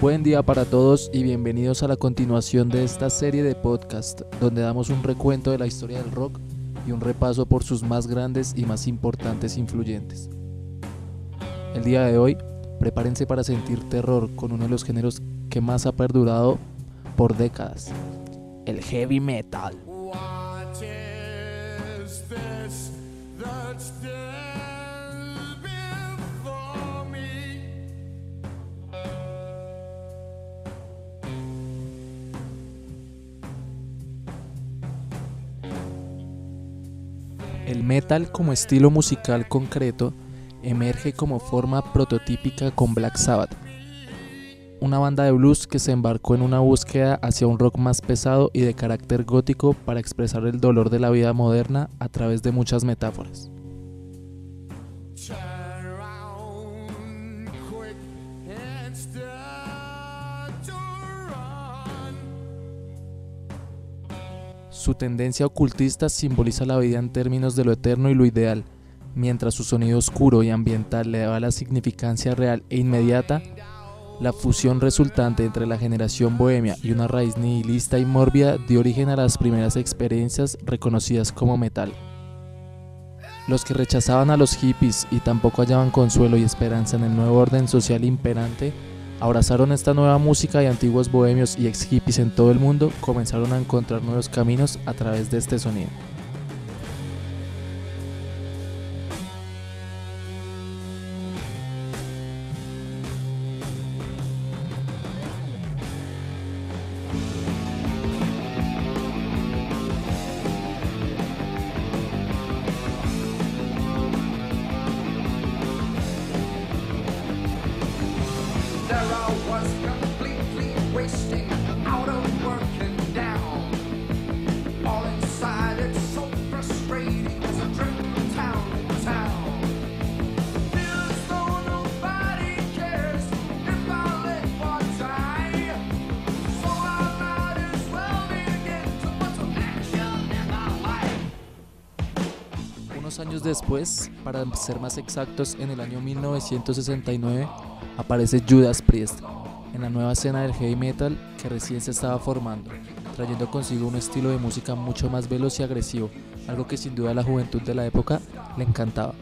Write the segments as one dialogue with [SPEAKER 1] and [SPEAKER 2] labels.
[SPEAKER 1] Buen día para todos y bienvenidos a la continuación de esta serie de podcast donde damos un recuento de la historia del rock y un repaso por sus más grandes y más importantes influyentes. El día de hoy, prepárense para sentir terror con uno de los géneros que más ha perdurado por décadas, el heavy metal. El metal como estilo musical concreto emerge como forma prototípica con Black Sabbath, una banda de blues que se embarcó en una búsqueda hacia un rock más pesado y de carácter gótico para expresar el dolor de la vida moderna a través de muchas metáforas. Su tendencia ocultista simboliza la vida en términos de lo eterno y lo ideal, mientras su sonido oscuro y ambiental le daba la significancia real e inmediata, la fusión resultante entre la generación bohemia y una raíz nihilista y mórbida dio origen a las primeras experiencias reconocidas como metal. Los que rechazaban a los hippies y tampoco hallaban consuelo y esperanza en el nuevo orden social imperante abrazaron esta nueva música y antiguos bohemios y ex hippies en todo el mundo comenzaron a encontrar nuevos caminos a través de este sonido. Años después, para ser más exactos, en el año 1969, aparece Judas Priest en la nueva escena del heavy metal que recién se estaba formando, trayendo consigo un estilo de música mucho más veloz y agresivo, algo que sin duda a la juventud de la época le encantaba.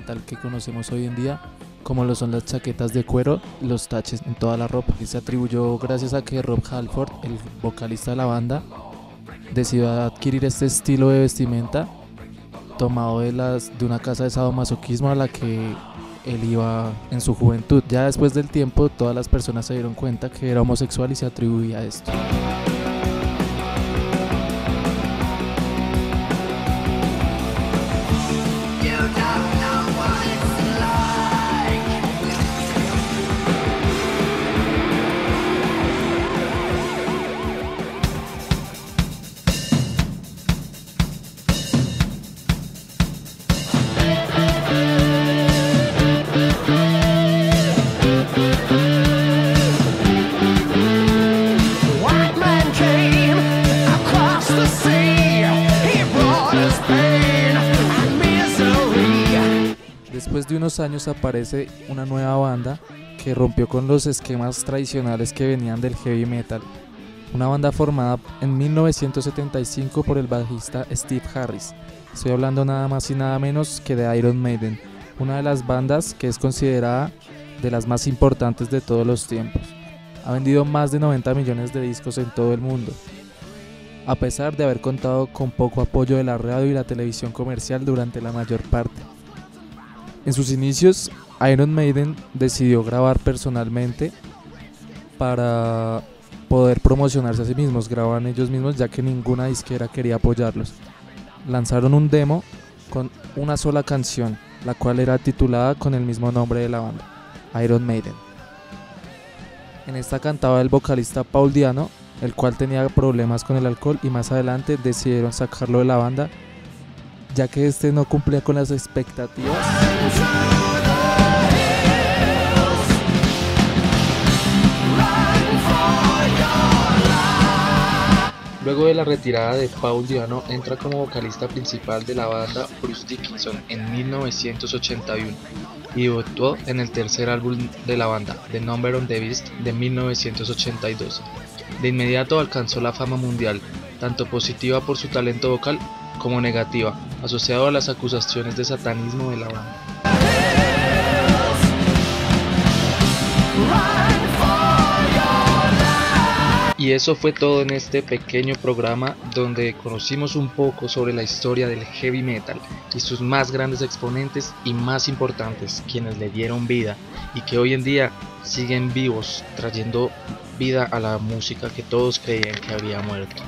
[SPEAKER 1] Metal que conocemos hoy en día, como lo son las chaquetas de cuero, los taches en toda la ropa, que se atribuyó gracias a que Rob Halford, el vocalista de la banda, decidió adquirir este estilo de vestimenta tomado de, las, de una casa de sadomasoquismo a la que él iba en su juventud. Ya después del tiempo, todas las personas se dieron cuenta que era homosexual y se atribuía a esto. Después de unos años aparece una nueva banda que rompió con los esquemas tradicionales que venían del heavy metal. Una banda formada en 1975 por el bajista Steve Harris. Estoy hablando nada más y nada menos que de Iron Maiden, una de las bandas que es considerada de las más importantes de todos los tiempos. Ha vendido más de 90 millones de discos en todo el mundo, a pesar de haber contado con poco apoyo de la radio y la televisión comercial durante la mayor parte. En sus inicios, Iron Maiden decidió grabar personalmente para poder promocionarse a sí mismos, graban ellos mismos ya que ninguna disquera quería apoyarlos. Lanzaron un demo con una sola canción, la cual era titulada con el mismo nombre de la banda, Iron Maiden. En esta cantaba el vocalista Paul Diano, el cual tenía problemas con el alcohol y más adelante decidieron sacarlo de la banda ya que este no cumplía con las expectativas. Luego de la retirada de Paul Diano, entra como vocalista principal de la banda Bruce Dickinson en 1981 y debutó en el tercer álbum de la banda, The Number on the Beast, de 1982. De inmediato alcanzó la fama mundial, tanto positiva por su talento vocal como negativa, asociado a las acusaciones de satanismo de la banda. Y eso fue todo en este pequeño programa donde conocimos un poco sobre la historia del heavy metal y sus más grandes exponentes y más importantes, quienes le dieron vida y que hoy en día siguen vivos, trayendo vida a la música que todos creían que había muerto.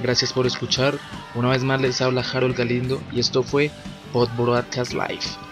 [SPEAKER 1] Gracias por escuchar, una vez más les habla Harold Galindo y esto fue Pod Broadcast Live.